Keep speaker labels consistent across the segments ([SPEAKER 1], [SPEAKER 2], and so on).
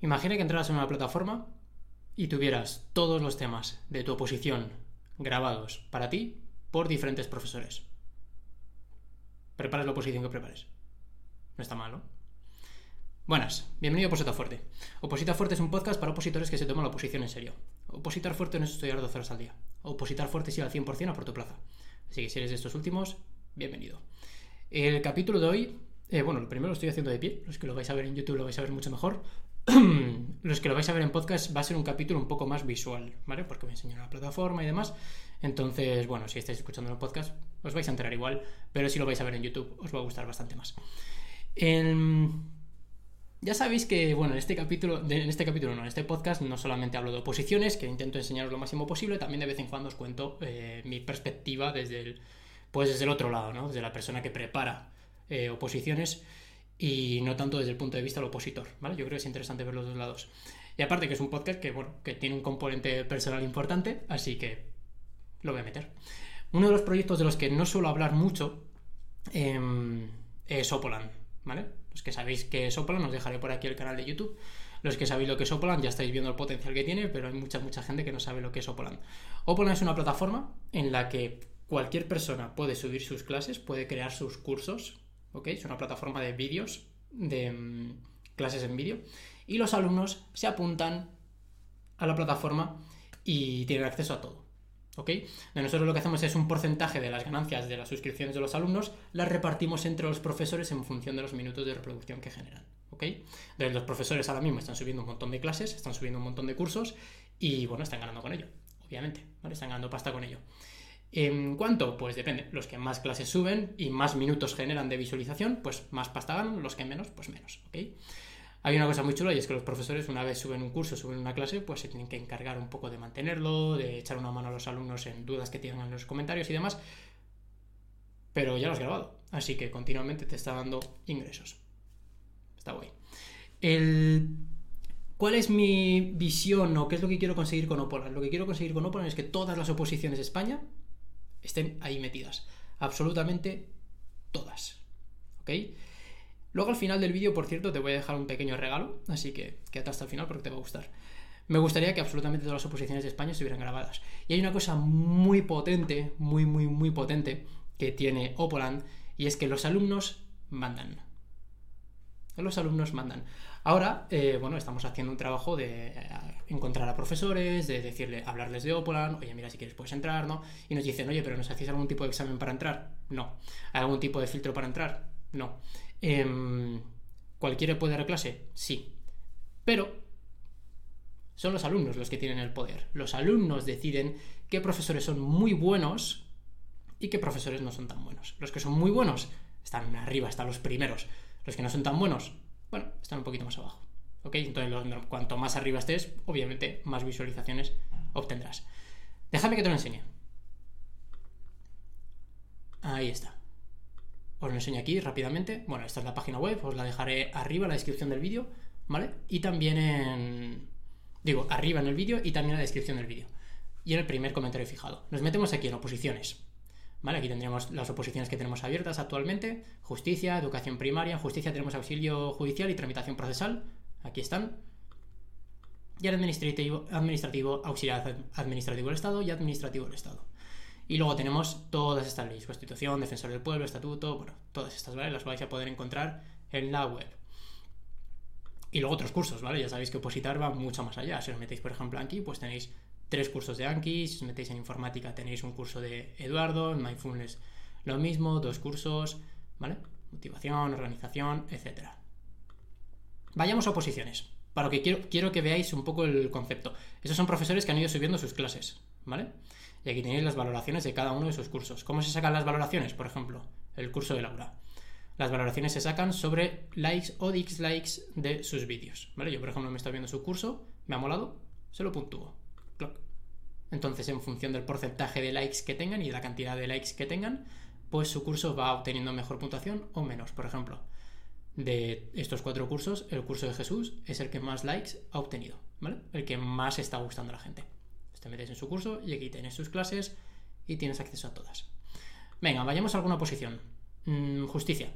[SPEAKER 1] Imagina que entraras en una plataforma y tuvieras todos los temas de tu oposición grabados para ti por diferentes profesores. Prepares la oposición que prepares. No está mal, ¿no? Buenas, bienvenido a Oposita Fuerte. Oposita Fuerte es un podcast para opositores que se toman la oposición en serio. Opositar fuerte no es estudiar 12 horas al día. Opositar fuerte sí al 100% a por tu plaza. Así que si eres de estos últimos, bienvenido. El capítulo de hoy, eh, bueno, lo primero lo estoy haciendo de pie. Los que lo vais a ver en YouTube lo vais a ver mucho mejor. los que lo vais a ver en podcast va a ser un capítulo un poco más visual, ¿vale? Porque a enseñar la plataforma y demás. Entonces, bueno, si estáis escuchando el podcast, os vais a enterar igual, pero si lo vais a ver en YouTube, os va a gustar bastante más. Ya sabéis que, bueno, en este capítulo, en este capítulo no, en este podcast no solamente hablo de oposiciones, que intento enseñaros lo máximo posible, también de vez en cuando os cuento eh, mi perspectiva desde el, pues desde el otro lado, ¿no? Desde la persona que prepara eh, oposiciones y no tanto desde el punto de vista del opositor, ¿vale? Yo creo que es interesante ver los dos lados. Y aparte que es un podcast que, bueno, que tiene un componente personal importante, así que lo voy a meter. Uno de los proyectos de los que no suelo hablar mucho em, es Opolan, ¿vale? Los que sabéis que es Opolan, os dejaré por aquí el canal de YouTube. Los que sabéis lo que es Opolan ya estáis viendo el potencial que tiene, pero hay mucha, mucha gente que no sabe lo que es Opolan. Opolan es una plataforma en la que cualquier persona puede subir sus clases, puede crear sus cursos, es una plataforma de vídeos, de mm, clases en vídeo, y los alumnos se apuntan a la plataforma y tienen acceso a todo. ¿Ok? Nosotros lo que hacemos es un porcentaje de las ganancias de las suscripciones de los alumnos, las repartimos entre los profesores en función de los minutos de reproducción que generan. ¿Ok? Entonces los profesores ahora mismo están subiendo un montón de clases, están subiendo un montón de cursos y bueno, están ganando con ello, obviamente, Están ganando pasta con ello. ¿En cuánto? Pues depende. Los que más clases suben y más minutos generan de visualización, pues más pasta ganan, los que menos, pues menos. Hay una cosa muy chula y es que los profesores una vez suben un curso, suben una clase, pues se tienen que encargar un poco de mantenerlo, de echar una mano a los alumnos en dudas que tengan en los comentarios y demás. Pero ya lo has grabado, así que continuamente te está dando ingresos. Está guay. ¿Cuál es mi visión o qué es lo que quiero conseguir con Opolan? Lo que quiero conseguir con Opolan es que todas las oposiciones de España estén ahí metidas. Absolutamente todas. ¿Ok? Luego al final del vídeo, por cierto, te voy a dejar un pequeño regalo, así que quédate hasta el final porque te va a gustar. Me gustaría que absolutamente todas las oposiciones de España estuvieran grabadas. Y hay una cosa muy potente, muy, muy, muy potente que tiene Opoland, y es que los alumnos mandan. Los alumnos mandan. Ahora, eh, bueno, estamos haciendo un trabajo de eh, encontrar a profesores, de decirle, hablarles de Opolan, oye, mira, si quieres puedes entrar, ¿no? Y nos dicen, oye, pero ¿nos hacéis algún tipo de examen para entrar? No. ¿Hay algún tipo de filtro para entrar? No. Em, ¿Cualquiera puede dar clase? Sí. Pero son los alumnos los que tienen el poder. Los alumnos deciden qué profesores son muy buenos y qué profesores no son tan buenos. Los que son muy buenos están arriba, están los primeros. Los que no son tan buenos bueno, están un poquito más abajo. ¿Ok? Entonces, cuanto más arriba estés, obviamente más visualizaciones obtendrás. Déjame que te lo enseñe. Ahí está. Os lo enseño aquí rápidamente. Bueno, esta es la página web, os la dejaré arriba en la descripción del vídeo, ¿vale? Y también en... Digo, arriba en el vídeo y también en la descripción del vídeo. Y en el primer comentario fijado. Nos metemos aquí en oposiciones. Aquí tendríamos las oposiciones que tenemos abiertas actualmente, justicia, educación primaria, justicia tenemos auxilio judicial y tramitación procesal, aquí están, y administrativo, administrativo, auxiliar administrativo del Estado y administrativo del Estado. Y luego tenemos todas estas leyes, Constitución, Defensor del Pueblo, Estatuto, bueno, todas estas, ¿vale? Las vais a poder encontrar en la web. Y luego otros cursos, ¿vale? Ya sabéis que Opositar va mucho más allá. Si os metéis, por ejemplo, aquí, pues tenéis tres cursos de Anki, si os metéis en informática tenéis un curso de Eduardo, en Mindfulness lo mismo, dos cursos, ¿vale? Motivación, organización, etc. Vayamos a oposiciones, para lo que quiero, quiero que veáis un poco el concepto. Esos son profesores que han ido subiendo sus clases, ¿vale? Y aquí tenéis las valoraciones de cada uno de sus cursos. ¿Cómo se sacan las valoraciones? Por ejemplo, el curso de Laura. Las valoraciones se sacan sobre likes o dislikes de sus vídeos, ¿vale? Yo, por ejemplo, me estoy viendo su curso, me ha molado, se lo puntúo. Entonces, en función del porcentaje de likes que tengan y la cantidad de likes que tengan, pues su curso va obteniendo mejor puntuación o menos. Por ejemplo, de estos cuatro cursos, el curso de Jesús es el que más likes ha obtenido, ¿vale? El que más está gustando a la gente. Te metes en su curso y aquí tienes sus clases y tienes acceso a todas. Venga, vayamos a alguna posición. Mm, justicia.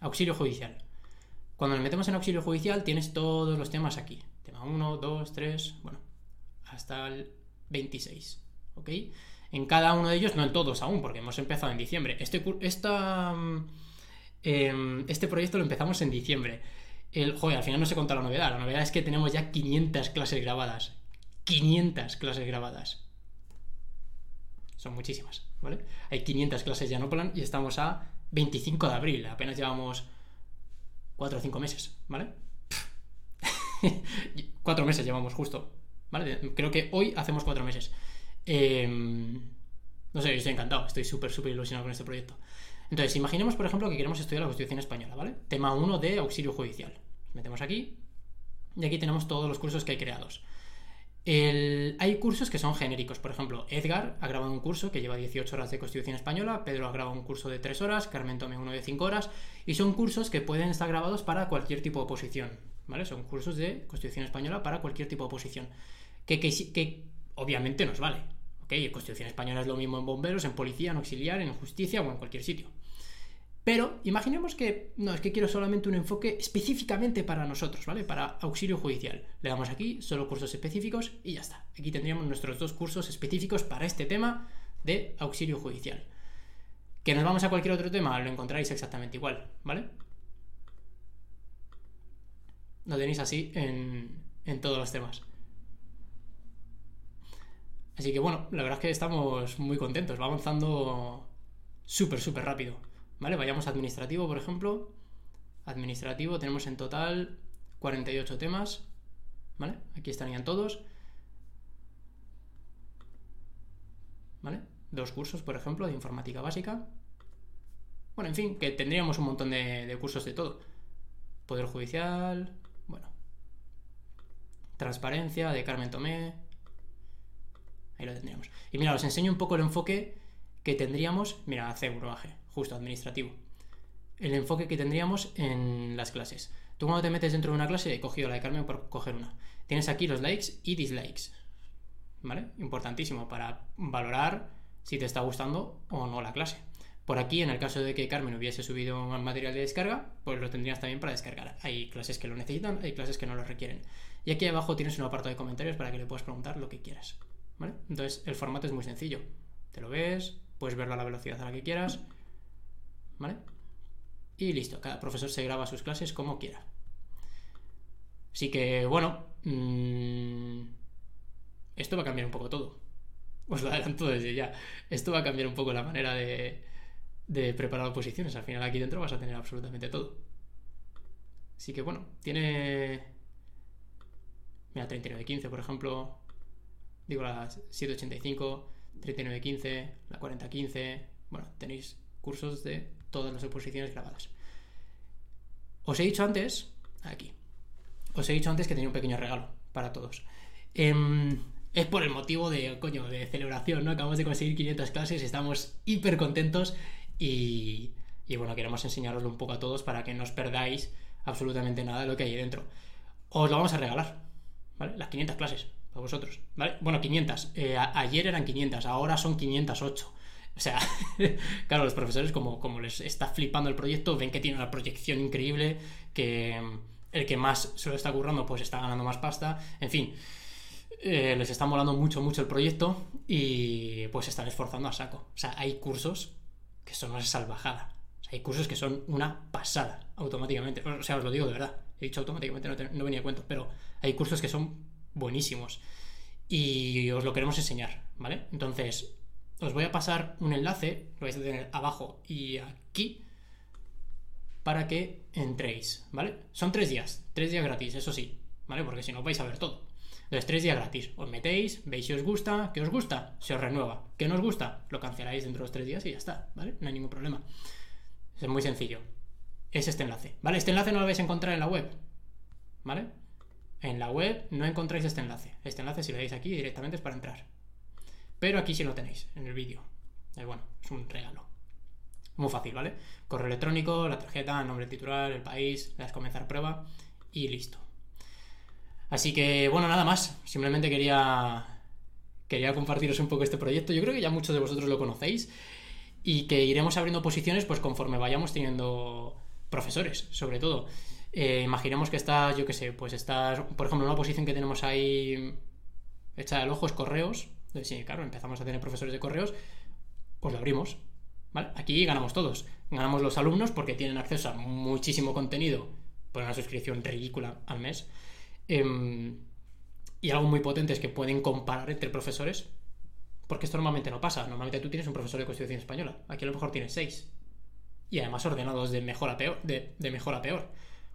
[SPEAKER 1] Auxilio judicial. Cuando nos metemos en auxilio judicial tienes todos los temas aquí. Tema 1, 2, 3, bueno, hasta el 26. ¿Ok? En cada uno de ellos, no en todos aún, porque hemos empezado en diciembre. Este, esta, em, este proyecto lo empezamos en diciembre. El, joder, al final no se contado la novedad. La novedad es que tenemos ya 500 clases grabadas. 500 clases grabadas. Son muchísimas, ¿vale? Hay 500 clases ya en Oplan y estamos a 25 de abril. Apenas llevamos 4 o 5 meses, ¿vale? 4 meses llevamos justo, Creo que hoy hacemos 4 meses. Em, no sé, estoy encantado, estoy súper, súper ilusionado con este proyecto. Entonces, imaginemos, por ejemplo, que queremos estudiar la Constitución Española, ¿vale? Tema 1 de auxilio judicial. metemos aquí y aquí tenemos todos los cursos que hay creados. Hay cursos que son genéricos, por ejemplo, Edgar ha grabado un curso que lleva 18 horas de Constitución Española, Pedro ha grabado un curso de 3 horas, Carmen Tome uno de 5 horas, y son cursos que pueden estar grabados para cualquier tipo de oposición, ¿vale? Son cursos de Constitución Española para cualquier tipo de oposición, que, que obviamente nos vale, ¿ok? Constitución Española es lo mismo en bomberos, en policía, en auxiliar, en justicia o en cualquier sitio. Pero imaginemos que no, es que quiero solamente un enfoque específicamente para nosotros, ¿vale? Para auxilio judicial. Le damos aquí solo cursos específicos y ya está. Aquí tendríamos nuestros dos cursos específicos para este tema de auxilio judicial. Que nos vamos a cualquier otro tema, lo encontráis exactamente igual, ¿vale? Lo tenéis así en, en todos los temas. Así que bueno, la verdad es que estamos muy contentos, va avanzando súper, súper rápido. ¿Vale? Vayamos a administrativo, por ejemplo. Administrativo, tenemos en total 48 temas. ¿Vale? Aquí estarían todos. ¿Vale? Dos cursos, por ejemplo, de informática básica. Bueno, en fin, que tendríamos un montón de, cursos de todo. Poder judicial. Transparencia, de Carmen Tomé. Ahí lo tendríamos. Y mira, os enseño un poco el enfoque que tendríamos. Mira, hace bruaje justo administrativo. El enfoque que tendríamos en las clases. Tú cuando te metes dentro de una clase, he cogido la de Carmen por coger una. Tienes aquí los likes y dislikes. ¿Vale? Importantísimo para valorar si te está gustando o no la clase. Por aquí, en el caso de que Carmen hubiese subido material de descarga, pues lo tendrías también para descargar. Hay clases que lo necesitan, hay clases que no lo requieren. Y aquí abajo tienes un apartado de comentarios para que le puedas preguntar lo que quieras. Entonces, el formato es muy sencillo. Te lo ves, puedes verlo a la velocidad a la que quieras, ¿Vale? Y listo, cada profesor se graba sus clases como quiera. Así que, bueno, mm, esto va a cambiar un poco todo. Os lo adelanto desde ya. Esto va a cambiar un poco la manera de, de preparar oposiciones. Al final aquí dentro vas a tener absolutamente todo. Así que, bueno, tiene... Mira, 3915, por ejemplo. Digo, la 785, 3915, la 4015. Bueno, tenéis cursos de todas las oposiciones grabadas. Os he dicho antes, aquí, os he dicho antes que tenía un pequeño regalo para todos. Em, es por el motivo de, coño, de celebración, ¿no? Acabamos de conseguir 500 clases, estamos hiper contentos y, y bueno, queremos enseñaroslo un poco a todos para que no os perdáis absolutamente nada de lo que hay dentro. Os lo vamos a regalar, ¿vale? Las 500 clases, para vosotros, ¿vale? Bueno, 500. Eh, ayer eran 500, ahora son 508. O sea, claro, los profesores, como, como les está flipando el proyecto, ven que tiene una proyección increíble, que mm, el que más se lo está currando, pues está ganando más pasta. En fin, eh, les está molando mucho, mucho el proyecto y pues se están esforzando a saco. O sea, hay cursos que son una salvajada. Hay cursos que son una pasada automáticamente. O sea, os lo digo de verdad. He dicho automáticamente, no, venía a cuento, pero hay cursos que son buenísimos. Y os lo queremos enseñar, ¿vale? Entonces, os voy a pasar un enlace, lo vais a tener abajo y aquí, para que entréis, ¿vale? Son tres días, tres días gratis, eso sí, ¿vale? Porque si no vais a ver todo. Entonces, tres días gratis. Os metéis, veis si os gusta, que os gusta, se os renueva. ¿Qué no os gusta? Lo canceláis dentro de los tres días y ya está, ¿vale? No hay ningún problema. Es muy sencillo. Es este enlace, ¿vale? Este enlace no lo vais a encontrar en la web, ¿vale? En la web no encontráis este enlace. Este enlace, si lo veis aquí, directamente es para entrar. Pero aquí sí lo tenéis, en el vídeo. Eh, bueno, es un regalo. Muy fácil, ¿vale? Correo electrónico, la tarjeta, nombre titular, el país, le das comenzar prueba y listo. Así que, bueno, nada más. Simplemente quería, quería compartiros un poco este proyecto. Yo creo que ya muchos de vosotros lo conocéis y que iremos abriendo posiciones pues conforme vayamos teniendo profesores, sobre todo. eh, imaginemos que estás, yo qué sé, pues estás, por ejemplo, una posición que tenemos ahí hecha del ojo correos. Sí, claro, empezamos a tener profesores de correos, pues lo abrimos. ¿Vale? Aquí ganamos todos. Ganamos los alumnos porque tienen acceso a muchísimo contenido por una suscripción ridícula al mes. Em, y algo muy potente es que pueden comparar entre profesores. Porque esto normalmente no pasa. Normalmente tú tienes un profesor de Constitución Española. Aquí a lo mejor tienes seis. Y además ordenados de mejor a peor. De, mejor a peor.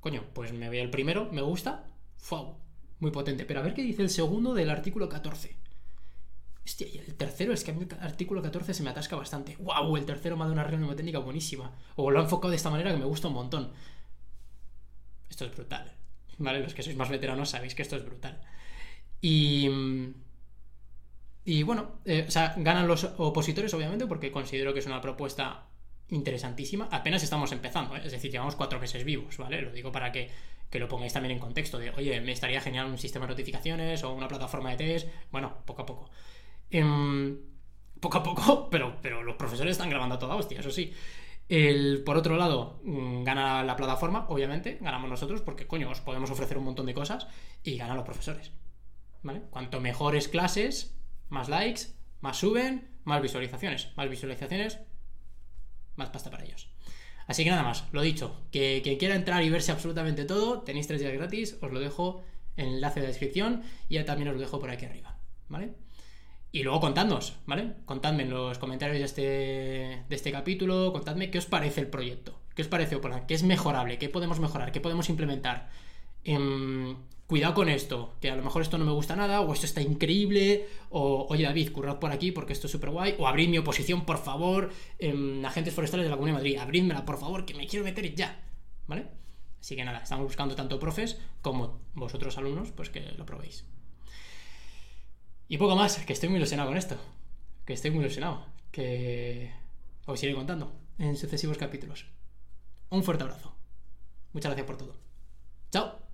[SPEAKER 1] Coño, pues me voy al primero, me gusta. ¡Fau! Muy potente. Pero a ver qué dice el segundo del artículo 14. Hostia, y el tercero es que a mí el artículo 14 se me atasca bastante. ¡Wow! El tercero me ha dado una reunión técnica buenísima. O lo ha enfocado de esta manera que me gusta un montón. Esto es brutal. ¿Vale? Los que sois más veteranos sabéis que esto es brutal. Y. Y bueno, eh, o sea, ganan los opositores, obviamente, porque considero que es una propuesta interesantísima. Apenas estamos empezando, ¿eh? es decir, llevamos cuatro meses vivos, ¿vale? Lo digo para que, que, lo pongáis también en contexto de, oye, me estaría genial un sistema de notificaciones o una plataforma de test. Bueno, poco a poco. Em, poco a poco, pero, pero los profesores están grabando a toda hostia, eso sí. El, por otro lado, mm, gana la plataforma, obviamente, ganamos nosotros, porque coño, os podemos ofrecer un montón de cosas y ganan los profesores. ¿Vale? Cuanto mejores clases, más likes, más suben, más visualizaciones. Más visualizaciones, más pasta para ellos. Así que nada más, lo dicho, que quien quiera entrar y verse absolutamente todo, tenéis tres días gratis, os lo dejo en el enlace de la descripción y ya también os lo dejo por aquí arriba, ¿vale? Y luego contadnos, ¿vale? Contadme en los comentarios de este, de este capítulo, contadme qué os parece el proyecto, qué os parece Opolan, qué es mejorable, qué podemos mejorar, qué podemos implementar. Em, cuidado con esto, que a lo mejor esto no me gusta nada, o esto está increíble, o oye David, currad por aquí porque esto es súper guay, o abrid mi oposición, por favor, en agentes forestales de la Comunidad de Madrid, abridmela, por favor, que me quiero meter ya, ¿vale? Así que nada, estamos buscando tanto profes como vosotros alumnos, pues que lo probéis. Y poco más, que estoy muy ilusionado con esto. Que estoy muy ilusionado. Que os iré contando en sucesivos capítulos. Un fuerte abrazo. Muchas gracias por todo. Chao.